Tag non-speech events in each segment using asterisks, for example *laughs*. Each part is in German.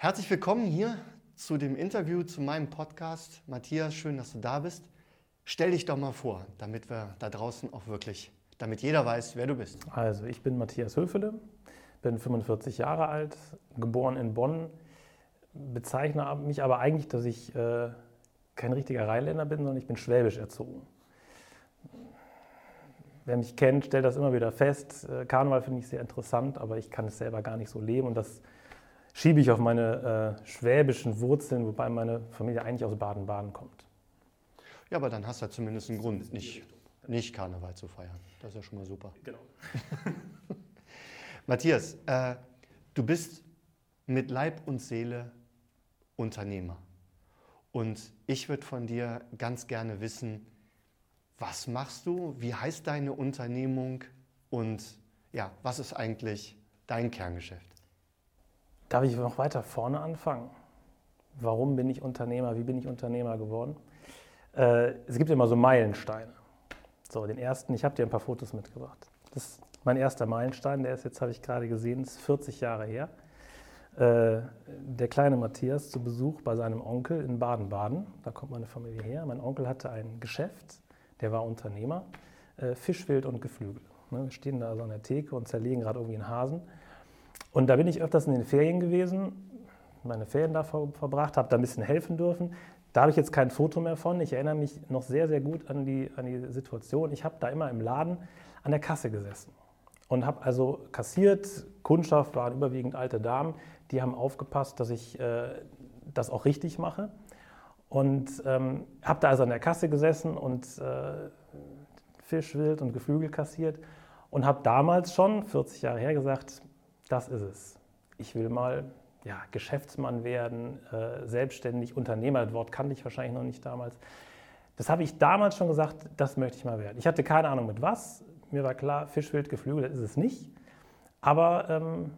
Herzlich willkommen hier zu dem Interview zu meinem Podcast. Matthias, schön, dass du da bist. Stell dich doch mal vor, damit wir da draußen auch wirklich, damit jeder weiß, wer du bist. Also, ich bin Matthias Höfele, bin 45 Jahre alt, geboren in Bonn, bezeichne mich aber eigentlich, dass ich äh, kein richtiger Rheinländer bin, sondern ich bin schwäbisch erzogen. Wer mich kennt, stellt das immer wieder fest. Äh, Karneval finde ich sehr interessant, aber ich kann es selber gar nicht so leben und das schiebe ich auf meine äh, schwäbischen Wurzeln, wobei meine Familie eigentlich aus Baden-Baden kommt. Ja, aber dann hast du ja zumindest einen Grund, nicht, nicht Karneval zu feiern. Das ist ja schon mal super. Genau. *laughs* Matthias, äh, du bist mit Leib und Seele Unternehmer. Und ich würde von dir ganz gerne wissen, was machst du? Wie heißt deine Unternehmung? Und ja, was ist eigentlich dein Kerngeschäft? Darf ich noch weiter vorne anfangen? Warum bin ich Unternehmer? Wie bin ich Unternehmer geworden? Äh, es gibt immer so Meilensteine. So, den ersten, ich habe dir ein paar Fotos mitgebracht. Das ist mein erster Meilenstein, der ist jetzt, habe ich gerade gesehen, ist 40 Jahre her. Äh, der kleine Matthias zu Besuch bei seinem Onkel in Baden-Baden. Da kommt meine Familie her. Mein Onkel hatte ein Geschäft, der war Unternehmer, äh, Fischwild und Geflügel. Ne, wir stehen da so an der Theke und zerlegen gerade irgendwie einen Hasen. Und da bin ich öfters in den Ferien gewesen, meine Ferien da verbracht, habe da ein bisschen helfen dürfen. Da habe ich jetzt kein Foto mehr von. Ich erinnere mich noch sehr, sehr gut an die, an die Situation. Ich habe da immer im Laden an der Kasse gesessen und habe also kassiert. Kundschaft waren überwiegend alte Damen, die haben aufgepasst, dass ich äh, das auch richtig mache. Und ähm, habe da also an der Kasse gesessen und äh, Fisch, Wild und Geflügel kassiert und habe damals schon, 40 Jahre her, gesagt, das ist es. Ich will mal ja, Geschäftsmann werden, äh, selbstständig, Unternehmer, das Wort kannte ich wahrscheinlich noch nicht damals. Das habe ich damals schon gesagt, das möchte ich mal werden. Ich hatte keine Ahnung mit was. Mir war klar, Fischwild, Geflügel, das ist es nicht. Aber ähm,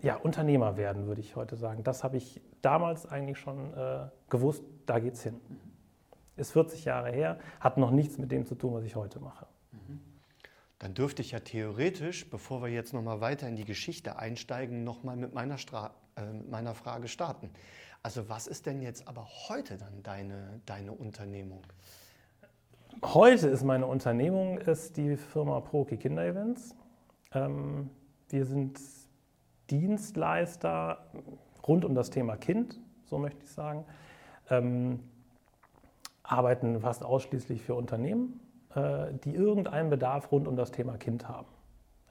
ja, Unternehmer werden, würde ich heute sagen. Das habe ich damals eigentlich schon äh, gewusst, da geht es hin. Ist 40 Jahre her, hat noch nichts mit dem zu tun, was ich heute mache. Dann dürfte ich ja theoretisch, bevor wir jetzt nochmal weiter in die Geschichte einsteigen, nochmal mit meiner, äh, mit meiner Frage starten. Also was ist denn jetzt aber heute dann deine, deine Unternehmung? Heute ist meine Unternehmung ist die Firma Proki Kinderevents. Ähm, wir sind Dienstleister rund um das Thema Kind, so möchte ich sagen. Ähm, arbeiten fast ausschließlich für Unternehmen äh, die irgendeinen Bedarf rund um das Thema Kind haben.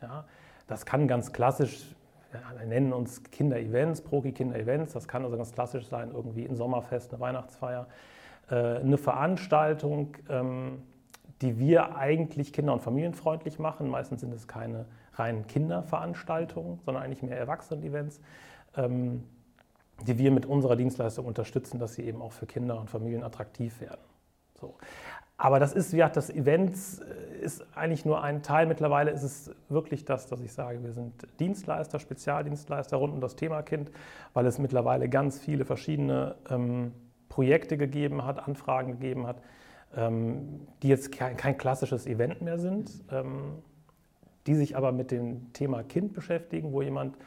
Ja, das kann ganz klassisch, ja, wir nennen uns Kinder-Events, Proki-Kinder-Events, das kann also ganz klassisch sein, irgendwie ein Sommerfest, eine Weihnachtsfeier, äh, eine Veranstaltung, ähm, die wir eigentlich kinder- und familienfreundlich machen. Meistens sind es keine reinen Kinderveranstaltungen, sondern eigentlich mehr Erwachsenen-Events, ähm, die wir mit unserer Dienstleistung unterstützen, dass sie eben auch für Kinder und Familien attraktiv werden. So. Aber das ist, ja, das Event äh, ist eigentlich nur ein Teil. Mittlerweile ist es wirklich das, dass ich sage, wir sind Dienstleister, Spezialdienstleister rund um das Thema Kind, weil es mittlerweile ganz viele verschiedene ähm, Projekte gegeben hat, Anfragen gegeben hat, ähm, die jetzt kein, kein, klassisches Event mehr sind, ähm, die sich aber mit dem Thema Kind beschäftigen, wo jemand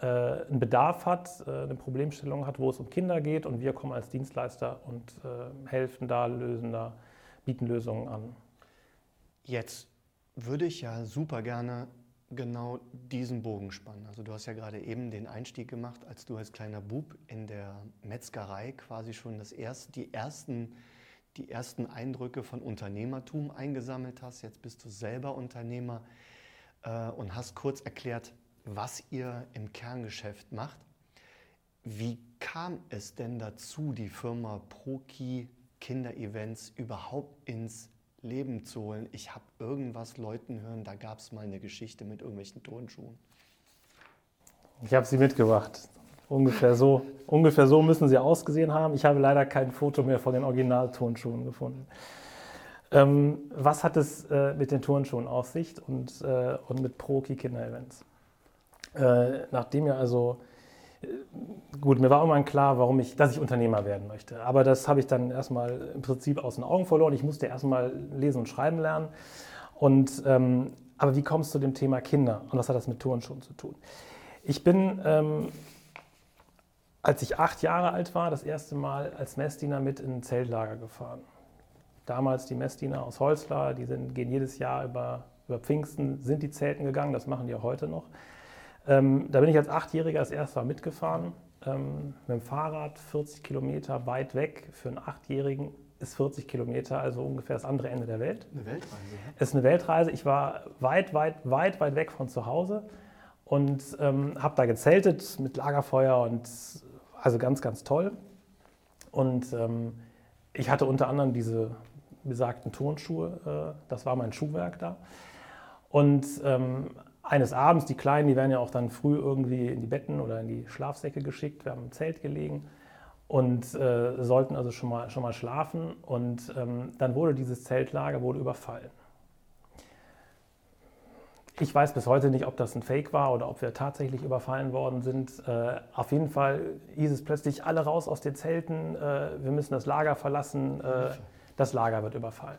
äh, einen Bedarf hat, äh, eine Problemstellung hat, wo es um Kinder geht und wir kommen als Dienstleister und helfen da, lösen da bieten Lösungen an. Jetzt würde ich ja super gerne genau diesen Bogen spannen. Also du hast ja gerade eben den Einstieg gemacht, als du als kleiner Bub in der Metzgerei quasi schon das erste, die, ersten, die ersten Eindrücke von Unternehmertum eingesammelt hast. Jetzt bist du selber Unternehmer äh, und hast kurz erklärt, was ihr im Kerngeschäft macht. Wie kam es denn dazu, die Firma Proki Kinderevents überhaupt ins Leben zu holen. Ich habe irgendwas Leuten hören, da gab es mal eine Geschichte mit irgendwelchen Turnschuhen. Ich habe sie mitgebracht. Ungefähr so, ungefähr so müssen sie ausgesehen haben. Ich habe leider kein Foto mehr von den Original-Turnschuhen gefunden. Ähm, was hat es äh, mit den Turnschuhen auf sich und, äh, und mit Pro-Key Kinder-Events? Äh, nachdem ihr also gut, mir war irgendwann klar, warum ich, dass ich Unternehmer werden möchte. Aber das habe ich dann erstmal im Prinzip aus den Augen verloren. Ich musste erstmal lesen und schreiben lernen. Und, ähm, aber wie kommst du zu dem Thema Kinder und was hat das mit Turnschuhen zu tun? Ich bin, ähm, als ich acht Jahre alt war, das erste Mal als Messdiener mit in ein Zeltlager gefahren. Damals die Messdiener aus Holzlar, die sind, gehen jedes Jahr über, über Pfingsten, sind die Zelten gegangen, das machen die auch heute noch. Ähm, da bin ich als Achtjähriger das erste Mal mitgefahren, ähm, mit dem Fahrrad 40 Kilometer weit weg. Für einen Achtjährigen ist 40 Kilometer, also ungefähr das andere Ende der Welt. Eine Weltreise. Es ist eine Weltreise. Ich war weit, weit, weit, weit weg von zu Hause und ähm, habe da gezeltet mit Lagerfeuer und also ganz, ganz toll. Und ähm, ich hatte unter anderem diese besagten Turnschuhe, äh, das war mein Schuhwerk da. Und ähm, eines Abends, die Kleinen, die werden ja auch dann früh irgendwie in die Betten oder in die Schlafsäcke geschickt. Wir haben im Zelt gelegen und äh, sollten also schon mal, schon mal schlafen. Und ähm, dann wurde dieses Zeltlager wurde überfallen. Ich weiß bis heute nicht, ob das ein Fake war oder ob wir tatsächlich überfallen worden sind. Äh, auf jeden Fall hieß es plötzlich, alle raus aus den Zelten, äh, wir müssen das Lager verlassen, äh, das Lager wird überfallen.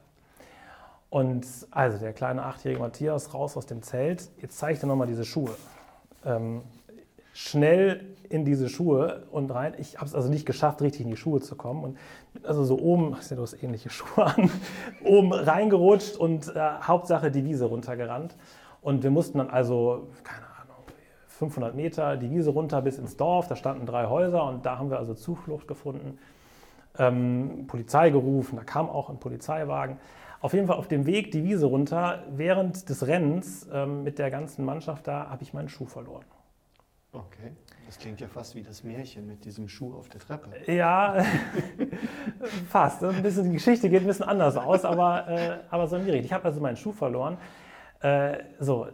Und also der kleine achtjährige Matthias raus aus dem Zelt. Jetzt zeige ich dir nochmal diese Schuhe. Ähm, schnell in diese Schuhe und rein. Ich habe es also nicht geschafft, richtig in die Schuhe zu kommen. Und also so oben, ich sehe du hast ähnliche *laughs* Schuhe an, oben reingerutscht und äh, Hauptsache die Wiese runtergerannt. Und wir mussten dann also, keine Ahnung, 500 Meter die Wiese runter bis ins Dorf. Da standen drei Häuser und da haben wir also Zuflucht gefunden. Ähm, Polizei gerufen, da kam auch ein Polizeiwagen. Auf jeden Fall auf dem Weg die Wiese runter, während des Rennens ähm, mit der ganzen Mannschaft da, habe ich meinen Schuh verloren. Okay, das klingt ja fast wie das Märchen mit diesem Schuh auf der Treppe. Ja, *laughs* fast. Ein bisschen, die Geschichte geht ein bisschen anders aus, aber, äh, aber so in die Richtung. Ich habe also meinen Schuh verloren. Äh, so,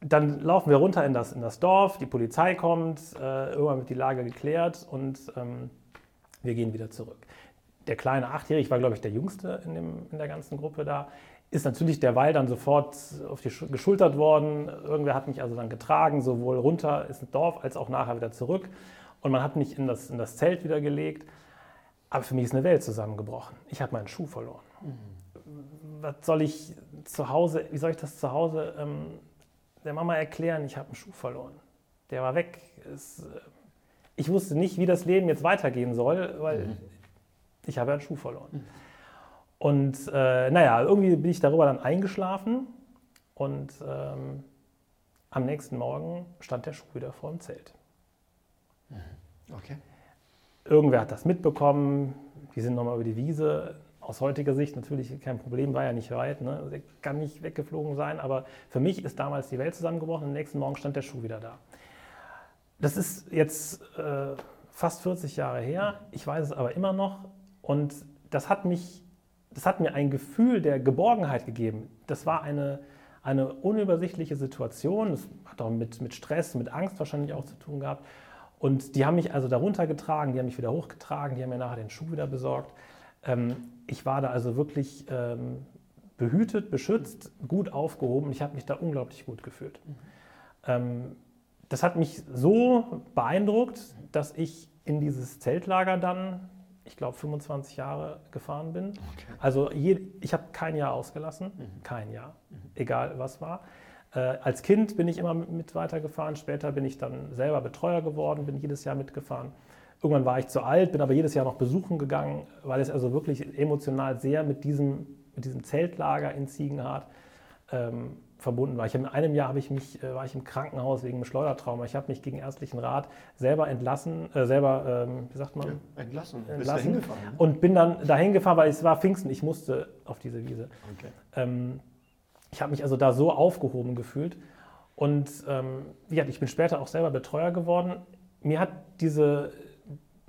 dann laufen wir runter in das, in das Dorf, die Polizei kommt, äh, irgendwann wird die Lage geklärt und ähm, wir gehen wieder zurück der kleine Achtjährige, ich war glaube ich der Jüngste in, dem, in der ganzen Gruppe da, ist natürlich derweil dann sofort auf die geschultert worden. Irgendwer hat mich also dann getragen, sowohl runter ins Dorf als auch nachher wieder zurück. Und man hat mich in das, in das Zelt wieder gelegt. Aber für mich ist eine Welt zusammengebrochen. Ich habe meinen Schuh verloren. Mhm. Was soll ich zu Hause, wie soll ich das zu Hause ähm, der Mama erklären? Ich habe einen Schuh verloren. Der war weg. Es, äh, ich wusste nicht, wie das Leben jetzt weitergehen soll, weil mhm ich habe einen Schuh verloren. Und äh, naja, irgendwie bin ich darüber dann eingeschlafen und ähm, am nächsten Morgen stand der Schuh wieder vor dem Zelt. Okay. Irgendwer hat das mitbekommen, die sind nochmal über die Wiese. Aus heutiger Sicht natürlich kein Problem, war ja nicht weit, ne? Also kann nicht weggeflogen sein, aber für mich ist damals die Welt zusammengebrochen und am nächsten Morgen stand der Schuh wieder da. Das ist jetzt äh, fast 40 Jahre her, ich weiß es aber immer noch, und das hat, mich, das hat mir ein Gefühl der Geborgenheit gegeben. Das war eine, eine unübersichtliche Situation. Das hat auch mit, mit Stress, mit Angst wahrscheinlich auch zu tun gehabt. Und die haben mich also darunter getragen, die haben mich wieder hochgetragen, die haben mir nachher den Schuh wieder besorgt. Ähm, ich war da also wirklich ähm, behütet, beschützt, gut aufgehoben. Ich habe mich da unglaublich gut gefühlt. Mhm. Ähm, das hat mich so beeindruckt, dass ich in dieses Zeltlager dann ich glaube, 25 Jahre gefahren bin. Okay. Also je, ich habe kein Jahr ausgelassen, mhm. kein Jahr, mhm. egal was war. Äh, als Kind bin ich immer mit, mit, weitergefahren, später bin ich dann selber Betreuer geworden, bin jedes Jahr mitgefahren. Irgendwann war ich zu alt, bin aber jedes Jahr noch besuchen gegangen, weil es also wirklich emotional sehr mit diesem, mit diesem Zeltlager in Ziegenhardt ähm, verbunden war. Ich in einem Jahr ich mich, äh, war ich im Krankenhaus wegen einem Schleudertrauma. Ich habe mich gegen ärztlichen Rat selber entlassen, äh, selber, ähm, wie sagt man? Ja, entlassen. entlassen. Bist ne? Und bin dann dahin gefahren, weil es war Pfingsten, ich musste auf diese Wiese. Okay. Ähm, ich habe mich also da so aufgehoben gefühlt. Und ähm, ja, ich bin später auch selber Betreuer geworden. Mir hat diese,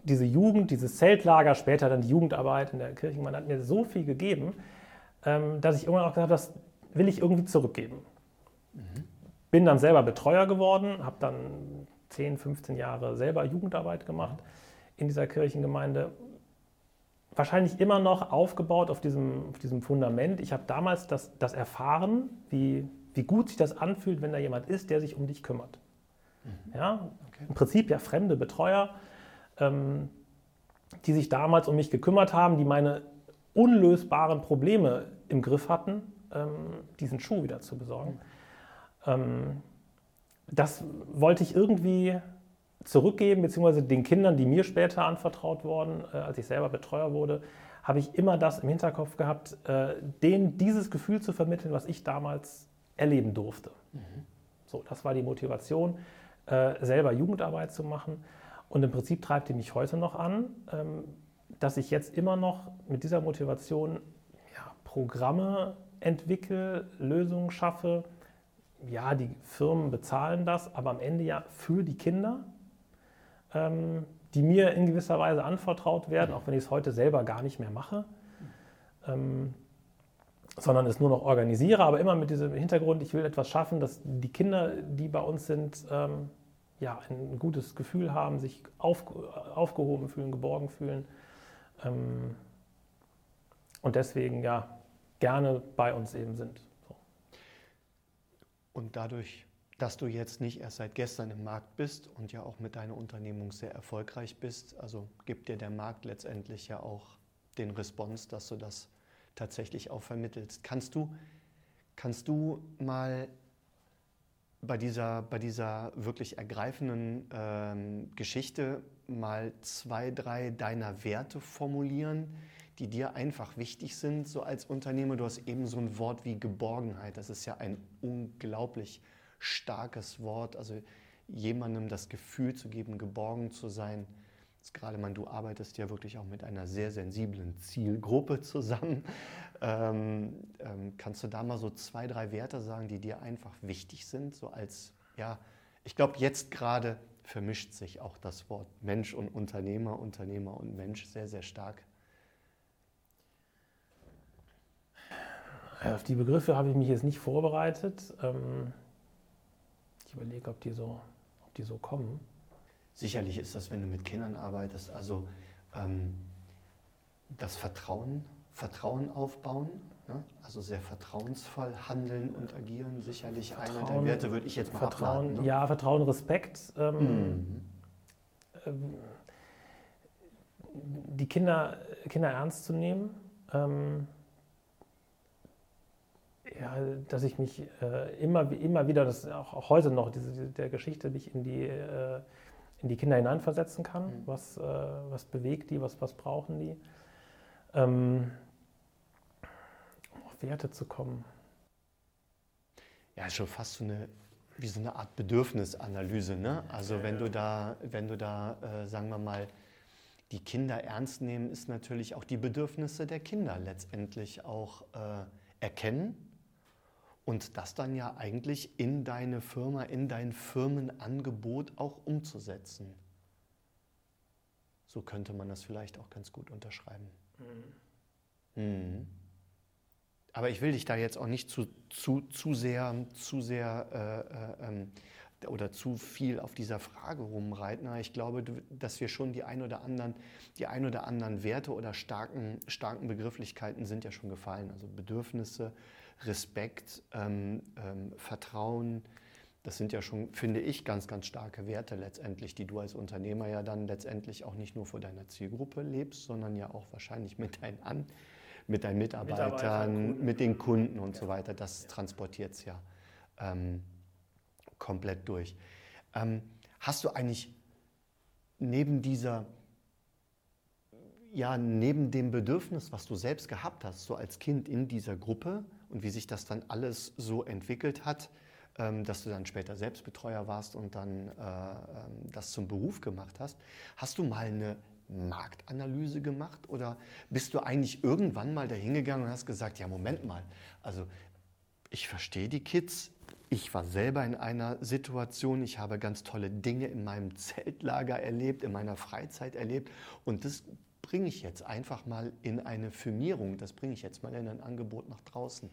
diese Jugend, dieses Zeltlager, später dann die Jugendarbeit in der Kirchengemeinde, hat mir so viel gegeben, ähm, dass ich irgendwann auch gesagt habe, will ich irgendwie zurückgeben. Mhm. Bin dann selber Betreuer geworden, habe dann 10, 15 Jahre selber Jugendarbeit gemacht in dieser Kirchengemeinde. Wahrscheinlich immer noch aufgebaut auf diesem, auf diesem Fundament. Ich habe damals das, das erfahren, wie, wie gut sich das anfühlt, wenn da jemand ist, der sich um dich kümmert. Mhm. Ja, okay. Im Prinzip ja fremde Betreuer, ähm, die sich damals um mich gekümmert haben, die meine unlösbaren Probleme im Griff hatten diesen Schuh wieder zu besorgen. Ähm, das wollte ich irgendwie zurückgeben, beziehungsweise den Kindern, die mir später anvertraut wurden, äh, als ich selber Betreuer wurde, habe ich immer das im Hinterkopf gehabt, äh, denen dieses Gefühl zu vermitteln, was ich damals erleben durfte. Mhm. So, das war die Motivation, äh, selber Jugendarbeit zu machen. Und im Prinzip treibt die mich heute noch an, ähm, dass ich jetzt immer noch mit dieser Motivation ja, Programme entwickle, Lösungen schaffe. Ja, die Firmen bezahlen das, aber am Ende ja für die Kinder, ähm, die mir in gewisser Weise anvertraut werden, auch wenn ich es heute selber gar nicht mehr mache. Ähm, sondern es nur noch organisiere, aber immer mit diesem Hintergrund, ich will etwas schaffen, dass die Kinder, die bei uns sind, ähm, ja, ein gutes Gefühl haben, sich auf, aufgehoben fühlen, geborgen fühlen ähm, und deswegen ja gerne bei uns eben sind. So. Und dadurch, dass du jetzt nicht erst seit gestern im Markt bist und ja auch mit deiner Unternehmung sehr erfolgreich bist, also gibt dir der Markt letztendlich ja auch den Response, dass du das tatsächlich auch vermittelst. Kannst du, kannst du mal bei dieser, bei dieser wirklich ergreifenden ähm, Geschichte mal zwei, drei deiner Werte formulieren, die dir einfach wichtig sind, so als Unternehmer? Du hast eben so ein Wort wie Geborgenheit. Das ist ja ein unglaublich starkes Wort. Also jemandem das Gefühl zu geben, geborgen zu sein, Jetzt gerade man, du arbeitest ja wirklich auch mit einer sehr sensiblen Zielgruppe zusammen. *laughs* Ähm, ähm, kannst du da mal so zwei, drei Werte sagen, die dir einfach wichtig sind? So als, ja, ich glaube, jetzt gerade vermischt sich auch das Wort Mensch und Unternehmer, Unternehmer und Mensch sehr, sehr stark. Auf die Begriffe habe ich mich jetzt nicht vorbereitet. Ähm, ich überlege, ob die so, ob die so kommen. Sicherlich ist das, wenn du mit Kindern arbeitest, also ähm, das Vertrauen, Vertrauen aufbauen, ne? also sehr vertrauensvoll handeln und agieren, sicherlich Vertrauen, einer der Werte, würde ich jetzt mal Vertrauen, abwarten, ne? Ja, Vertrauen, Respekt. Ähm, mhm. ähm, die Kinder, Kinder ernst zu nehmen. Ja, dass ich mich äh, immer, immer wieder, das auch, auch heute noch, diese, der Geschichte, mich in die äh, in die Kinder hineinversetzen kann. Mhm. Was, äh, was bewegt die, was, was brauchen die. Ähm, um auf Werte zu kommen. Ja, ist schon fast so eine, wie so eine Art Bedürfnisanalyse. Ne? Also wenn du da, wenn du da sagen wir mal, die Kinder ernst nehmen, ist natürlich auch die Bedürfnisse der Kinder letztendlich auch äh, erkennen und das dann ja eigentlich in deine Firma, in dein Firmenangebot auch umzusetzen. So könnte man das vielleicht auch ganz gut unterschreiben. Mhm. Mhm. Aber ich will dich da jetzt auch nicht zu, zu, zu sehr, zu sehr äh, äh, ähm, oder zu viel auf dieser Frage rumreiten. Ich glaube, dass wir schon die ein oder anderen, die ein oder anderen Werte oder starken, starken Begrifflichkeiten sind ja schon gefallen. Also Bedürfnisse, Respekt, ähm, ähm, Vertrauen, das sind ja schon, finde ich, ganz, ganz starke Werte letztendlich, die du als Unternehmer ja dann letztendlich auch nicht nur vor deiner Zielgruppe lebst, sondern ja auch wahrscheinlich mit deinen, An mit deinen Mitarbeitern, mit den Kunden und ja. so weiter. Das ja. transportiert es ja ähm, komplett durch. Ähm, hast du eigentlich neben dieser, ja, neben dem Bedürfnis, was du selbst gehabt hast, so als Kind in dieser Gruppe, und wie sich das dann alles so entwickelt hat, ähm, dass du dann später Selbstbetreuer warst und dann äh, ähm, das zum Beruf gemacht hast. Hast du mal eine Marktanalyse gemacht oder bist du eigentlich irgendwann mal dahingegangen und hast gesagt, ja, Moment mal, also ich verstehe die Kids, ich war selber in einer Situation, ich habe ganz tolle Dinge in meinem Zeltlager erlebt, in meiner Freizeit erlebt und das bringe ich jetzt einfach mal in eine Firmierung, das bringe ich jetzt mal in ein Angebot nach draußen?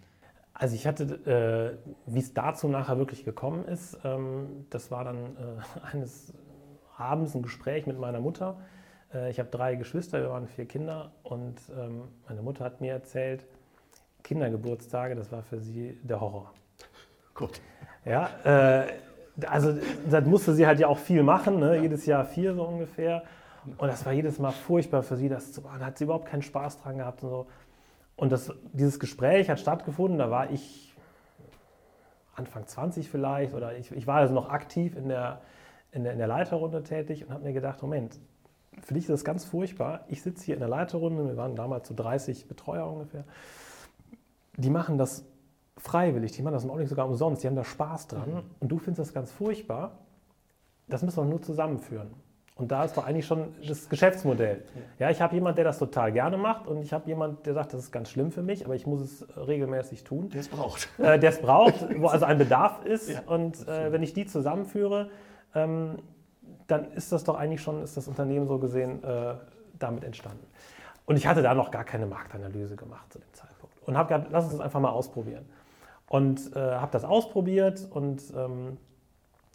Also ich hatte, äh, wie es dazu nachher wirklich gekommen ist, ähm, das war dann äh, *laughs* eines Abends ein Gespräch mit meiner Mutter. Äh, ich habe drei Geschwister, wir waren vier Kinder und ähm, meine Mutter hat mir erzählt, Kindergeburtstage, das war für sie der Horror. Gut. Ja, äh, also das musste sie halt ja auch viel machen, ne? ja. jedes Jahr vier so ungefähr. Und das war jedes Mal furchtbar für sie, das zu machen. Da hat sie überhaupt keinen Spaß dran gehabt und so. Und das, dieses Gespräch hat stattgefunden, da war ich Anfang 20 vielleicht oder ich, ich war also noch aktiv in der, in der, in der Leiterrunde tätig und habe mir gedacht, Moment, für dich ist das ganz furchtbar. Ich sitze hier in der Leiterrunde, wir waren damals so 30 Betreuer ungefähr. Die machen das freiwillig, die machen das auch nicht sogar umsonst, die haben da Spaß dran mhm. und du findest das ganz furchtbar. Das müssen wir nur zusammenführen. Und da ist doch eigentlich schon das Geschäftsmodell. Ja, ich habe jemanden, der das total gerne macht und ich habe jemanden, der sagt, das ist ganz schlimm für mich, aber ich muss es regelmäßig tun. Der es braucht. Äh, der es braucht, wo also ein Bedarf ist. *laughs* Ja, und äh, wenn ich die zusammenführe, ähm, dann ist das doch eigentlich schon, ist das Unternehmen so gesehen äh, damit entstanden. Und ich hatte da noch gar keine Marktanalyse gemacht zu dem Zeitpunkt. Und habe gesagt, lass uns das einfach mal ausprobieren. Und äh, habe das ausprobiert und ähm,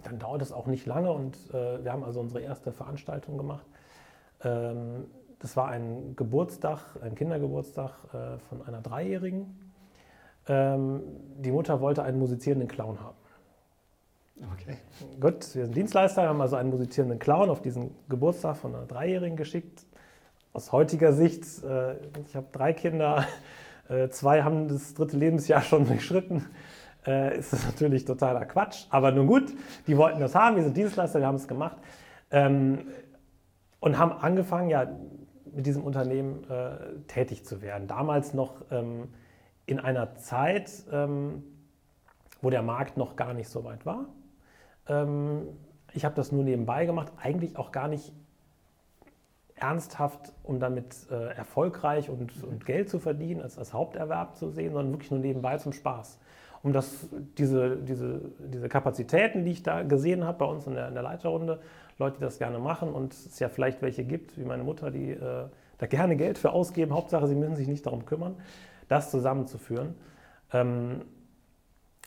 dann dauert es auch nicht lange und äh, wir haben also unsere erste Veranstaltung gemacht. Ähm, das war ein Geburtstag, ein Kindergeburtstag äh, von einer Dreijährigen. Ähm, die Mutter wollte einen musizierenden Clown haben. Okay. Gut, wir sind Dienstleister, haben also einen musizierenden Clown auf diesen Geburtstag von einer Dreijährigen geschickt. Aus heutiger Sicht, äh, ich habe drei Kinder, zwei haben das dritte Lebensjahr *laughs* schon durchschritten äh, ist das natürlich totaler Quatsch. Aber nun gut, die wollten das haben, wir sind Dienstleister, wir haben es gemacht ähm, und haben angefangen, ja, mit diesem Unternehmen äh, tätig zu werden. Damals noch ähm, in einer Zeit, ähm, wo der Markt noch gar nicht so weit war. Ähm, ich habe das nur nebenbei gemacht, eigentlich auch gar nicht ernsthaft, um damit äh, erfolgreich und, und, Geld zu verdienen, als, als Haupterwerb zu sehen, sondern wirklich nur nebenbei zum Spaß um das, diese, diese, diese Kapazitäten, die ich da gesehen habe bei uns in der, in der Leiterrunde, Leute, die das gerne machen und es ja vielleicht welche gibt, wie meine Mutter, die äh, da gerne Geld für ausgeben, Hauptsache, sie müssen sich nicht darum kümmern, das zusammenzuführen. Ähm,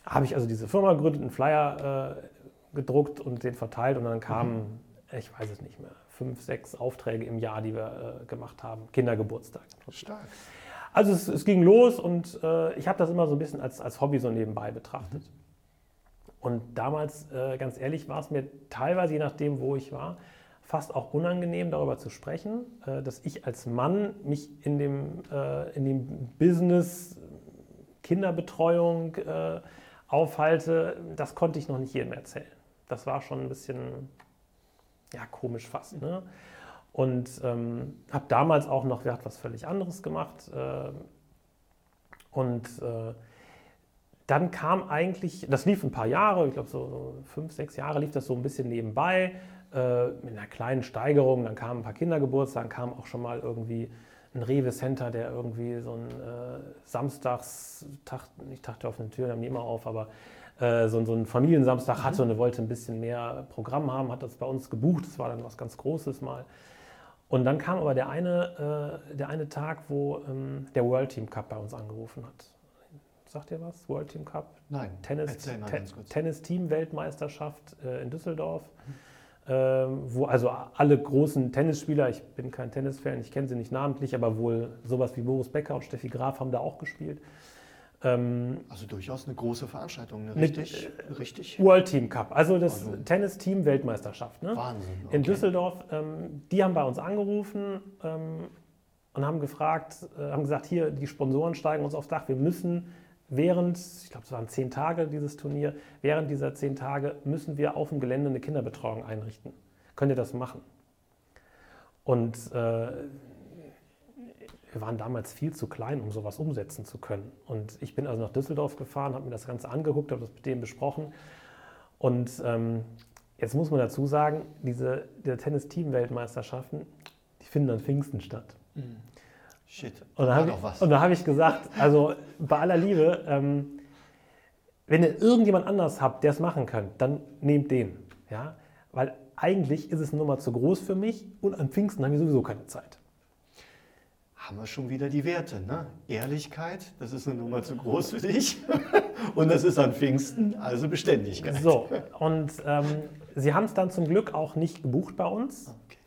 habe ich also diese Firma gegründet, einen Flyer äh, gedruckt und den verteilt und dann kamen, mhm. ich weiß es nicht mehr, fünf, sechs Aufträge im Jahr, die wir äh, gemacht haben. Kindergeburtstag. Stark. Also es, es ging los und äh, ich habe das immer so ein bisschen als, als Hobby so nebenbei betrachtet. Und damals, äh, ganz ehrlich, war es mir teilweise, je nachdem, wo ich war, fast auch unangenehm, darüber zu sprechen, äh, dass ich als Mann mich in dem, äh, in dem Business Kinderbetreuung äh, aufhalte. Das konnte ich noch nicht jedem erzählen. Das war schon ein bisschen ja, komisch fast. Ne? Und ähm, habe damals auch noch, hat was völlig anderes gemacht. Äh, und äh, dann kam eigentlich, das lief ein paar Jahre, ich glaube so, fünf, sechs Jahre lief das so ein bisschen nebenbei, äh, mit einer kleinen Steigerung. Dann kamen ein paar Kindergeburtstage, dann kam auch schon mal irgendwie ein Rewe Center, der irgendwie so ein äh, Samstagstag, nicht Tag der offenen Türen, haben die immer auf, aber äh, so, so einen Familiensamstag hatte mhm. und wollte ein bisschen mehr Programm haben, hat das bei uns gebucht. Das war dann was ganz Großes mal. Und dann kam aber der eine, äh, der eine Tag, wo ähm, der World Team Cup bei uns angerufen hat. Sagt ihr was? World Team Cup? Nein. Tennis, te Tennis Team Weltmeisterschaft äh, in Düsseldorf. Mhm. Ähm, wo also alle großen Tennisspieler, ich bin kein Tennisfan, ich kenne sie nicht namentlich, aber wohl sowas wie Boris Becker und Steffi Graf haben da auch gespielt. Ähm, also durchaus eine große Veranstaltung, ne? richtig, äh, richtig. World Team Cup, also das also, Tennis-Team Weltmeisterschaft. Ne? Wahnsinn. Okay. In Düsseldorf, ähm, die haben bei uns angerufen ähm, und haben gefragt, äh, haben gesagt, hier, die Sponsoren steigen uns aufs Dach, wir müssen während, ich glaube, es waren zehn Tage dieses Turnier, während dieser zehn Tage müssen wir auf dem Gelände eine Kinderbetreuung einrichten. Könnt ihr das machen? Und äh, wir waren damals viel zu klein, um sowas umsetzen zu können. Und ich bin also nach Düsseldorf gefahren, habe mir das Ganze angeguckt, habe das mit dem besprochen. Und ähm, jetzt muss man dazu sagen, diese, diese Tennis-Team-Weltmeisterschaften, die finden an Pfingsten statt. Mhm. Shit. Und da habe ich, hab ich gesagt, also bei aller Liebe, ähm, wenn ihr irgendjemand anders habt, der es machen kann, dann nehmt den. Ja? Weil eigentlich ist es eine Nummer zu groß für mich und an Pfingsten haben wir sowieso keine Zeit haben wir schon wieder die Werte. Ne? Ehrlichkeit, das ist eine Nummer zu groß für dich. *laughs* und das ist an Pfingsten, also Beständigkeit. So, und ähm, Sie haben es dann zum Glück auch nicht gebucht bei uns. Okay.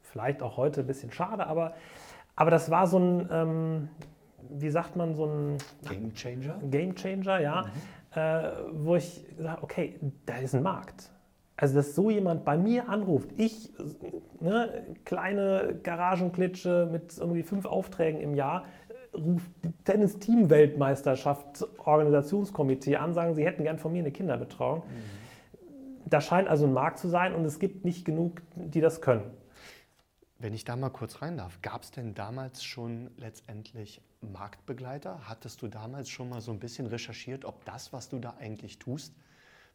Vielleicht auch heute ein bisschen schade, aber, aber das war so ein, ähm, wie sagt man, so ein Game Changer. Game Changer, ja. Mhm. Äh, wo ich gesagt okay, da ist ein Markt. Also, dass so jemand bei mir anruft, ich, ne, kleine Garagenklitsche mit irgendwie fünf Aufträgen im Jahr, ruft Tennis-Team-Weltmeisterschaft, Organisationskomitee an, sagen, sie hätten gern von mir eine Kinderbetreuung. Mhm. da scheint also ein Markt zu sein und es gibt nicht genug, die das können. Wenn ich da mal kurz rein darf, gab es denn damals schon letztendlich Marktbegleiter? Hattest du damals schon mal so ein bisschen recherchiert, ob das, was du da eigentlich tust,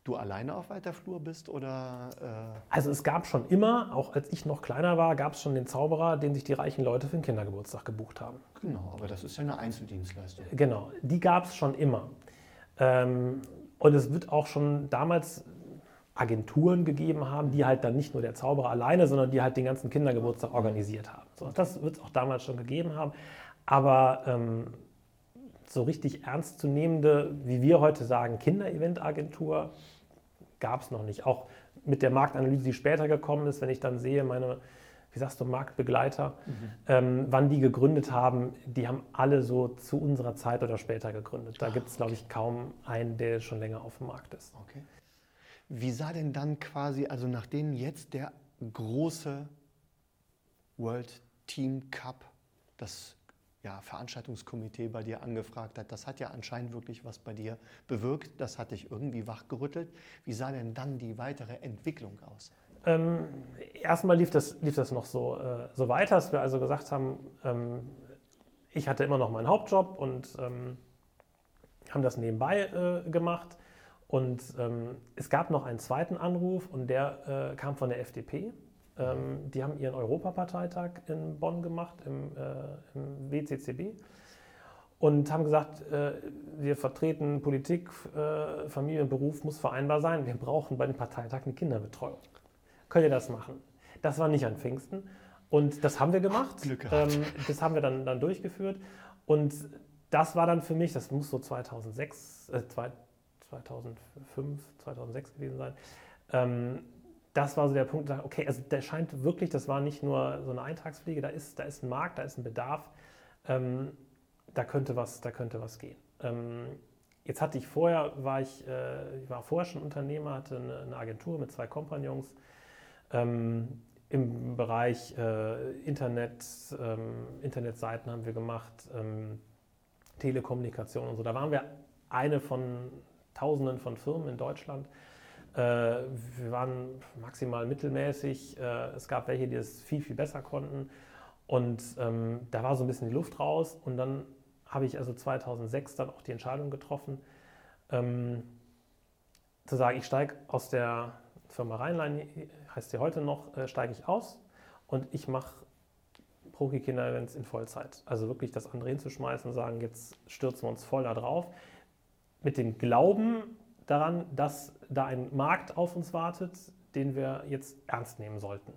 du alleine auf weiter Flur bist oder? Äh also es gab schon immer, auch als ich noch kleiner war, gab es schon den Zauberer, den sich die reichen Leute für den Kindergeburtstag gebucht haben. Genau, aber das ist ja eine Einzeldienstleistung. Genau, die gab es schon immer. Ähm, und es wird auch schon damals Agenturen gegeben haben, die halt dann nicht nur der Zauberer alleine, sondern die halt den ganzen Kindergeburtstag organisiert haben. So, das wird es auch damals schon gegeben haben. Aber ähm, so richtig ernstzunehmende, wie wir heute sagen, Kindereventagentur gab es noch nicht. Auch mit der Marktanalyse, die später gekommen ist, wenn ich dann sehe, meine, wie sagst du, Marktbegleiter, mhm. ähm, wann die gegründet haben, die haben alle so zu unserer Zeit oder später gegründet. Da ah, gibt es, glaube ich, kaum einen, der schon länger auf dem Markt ist. Okay. Wie sah denn dann quasi, also nachdem jetzt der große World Team Cup, das ja, Veranstaltungskomitee bei dir angefragt hat, das hat ja anscheinend wirklich was bei dir bewirkt, das hat dich irgendwie wachgerüttelt. Wie sah denn dann die weitere Entwicklung aus? Ähm, erstmal lief das, lief das noch so, äh, so weiter, dass wir also gesagt haben, ähm, ich hatte immer noch meinen Hauptjob und ähm, haben das nebenbei äh, gemacht. Und ähm, es gab noch einen zweiten Anruf und der äh, kam von der FDP. Ähm, die haben ihren Europaparteitag in Bonn gemacht, im, äh, im WCCB. Und haben gesagt, äh, wir vertreten Politik, äh, Familie und Beruf muss vereinbar sein. Wir brauchen bei dem Parteitag eine Kinderbetreuung. Könnt ihr das machen? Das war nicht an Pfingsten. Und das haben wir gemacht. Glück Ähm, das haben wir dann, dann durchgeführt. Und das war dann für mich, das muss so 2006, äh, 2005, 2006 gewesen sein. Ähm, das war so der Punkt, okay, also der scheint wirklich, das war nicht nur so eine Eintagsfliege, da ist, da ist ein Markt, da ist ein Bedarf, ähm, da, könnte was, da könnte was gehen. Ähm, jetzt hatte ich vorher, war ich, äh, ich war vorher schon Unternehmer, hatte eine, eine Agentur mit zwei Kompagnons ähm, im Bereich äh, Internet, ähm, Internetseiten haben wir gemacht, ähm, Telekommunikation und so. Da waren wir eine von Tausenden von Firmen in Deutschland. Äh, wir waren maximal mittelmäßig. Äh, es gab welche, die es viel, viel besser konnten. Und ähm, da war so ein bisschen die Luft raus. Und dann habe ich also 2006 dann auch die Entscheidung getroffen, ähm, zu sagen, ich steige aus der Firma Rheinlein, heißt sie heute noch, äh, steige ich aus und ich mache Proki-Kinder-Events in Vollzeit. Also wirklich das Andrehen zu schmeißen und sagen, jetzt stürzen wir uns voll da drauf mit dem Glauben daran, dass da ein Markt auf uns wartet, den wir jetzt ernst nehmen sollten.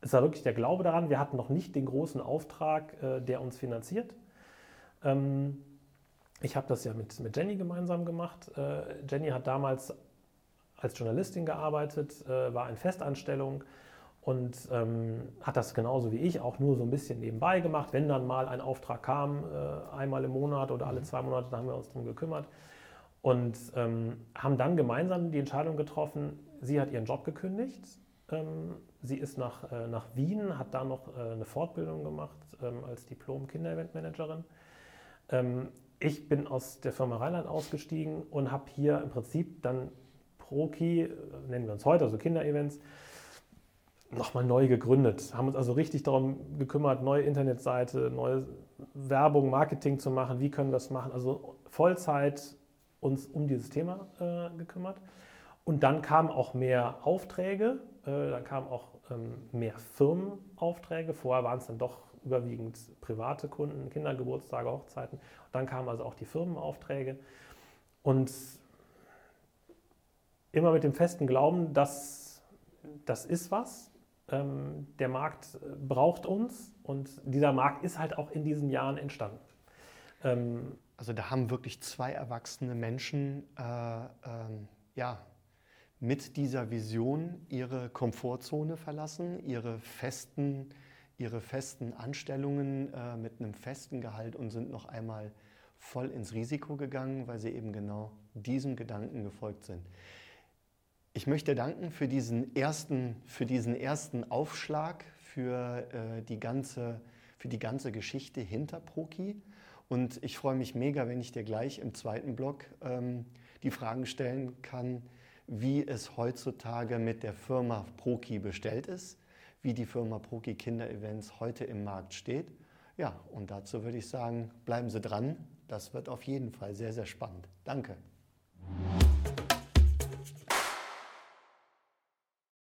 Es war wirklich der Glaube daran. Wir hatten noch nicht den großen Auftrag, äh, der uns finanziert. Ähm, ich habe das ja mit, mit Jenny gemeinsam gemacht. Äh, Jenny hat damals als Journalistin gearbeitet, äh, war in Festanstellung und ähm, hat das genauso wie ich auch nur so ein bisschen nebenbei gemacht. Wenn dann mal ein Auftrag kam, äh, einmal im Monat oder alle mhm. zwei Monate, da haben wir uns darum gekümmert und ähm, haben dann gemeinsam die Entscheidung getroffen, sie hat ihren Job gekündigt, ähm, sie ist nach, äh, nach Wien, hat da noch äh, eine Fortbildung gemacht ähm, als Diplom-Kinder-Event-Managerin. Ähm, ich bin aus der Firma Rheinland ausgestiegen und habe hier im Prinzip dann Proki, äh, nennen wir uns heute, also Kinder-Events, nochmal neu gegründet. Haben uns also richtig darum gekümmert, neue Internetseite, neue Werbung, Marketing zu machen. Wie können wir das machen? Also Vollzeit uns um dieses Thema äh, gekümmert. Und dann kamen auch mehr Aufträge, äh, dann kamen auch ähm, mehr Firmenaufträge. Vorher waren es dann doch überwiegend private Kunden, Kindergeburtstage, Hochzeiten. Und dann kamen also auch die Firmenaufträge. Und immer mit dem festen Glauben, dass das ist was, ähm, der Markt braucht uns und dieser Markt ist halt auch in diesen Jahren entstanden. Ähm, also da haben wirklich zwei erwachsene Menschen äh, ähm, ja, mit dieser Vision ihre Komfortzone verlassen, ihre festen, ihre festen Anstellungen äh, mit einem festen Gehalt und sind noch einmal voll ins Risiko gegangen, weil sie eben genau diesem Gedanken gefolgt sind. Ich möchte danken für diesen ersten, für diesen ersten Aufschlag, für, äh, die ganze, für die ganze Geschichte hinter Proki. Und ich freue mich mega, wenn ich dir gleich im zweiten Block ähm, die Fragen stellen kann, wie es heutzutage mit der Firma Proki bestellt ist, wie die Firma Proki Kinderevents heute im Markt steht. Ja, und dazu würde ich sagen, bleiben Sie dran. Das wird auf jeden Fall sehr, sehr spannend. Danke.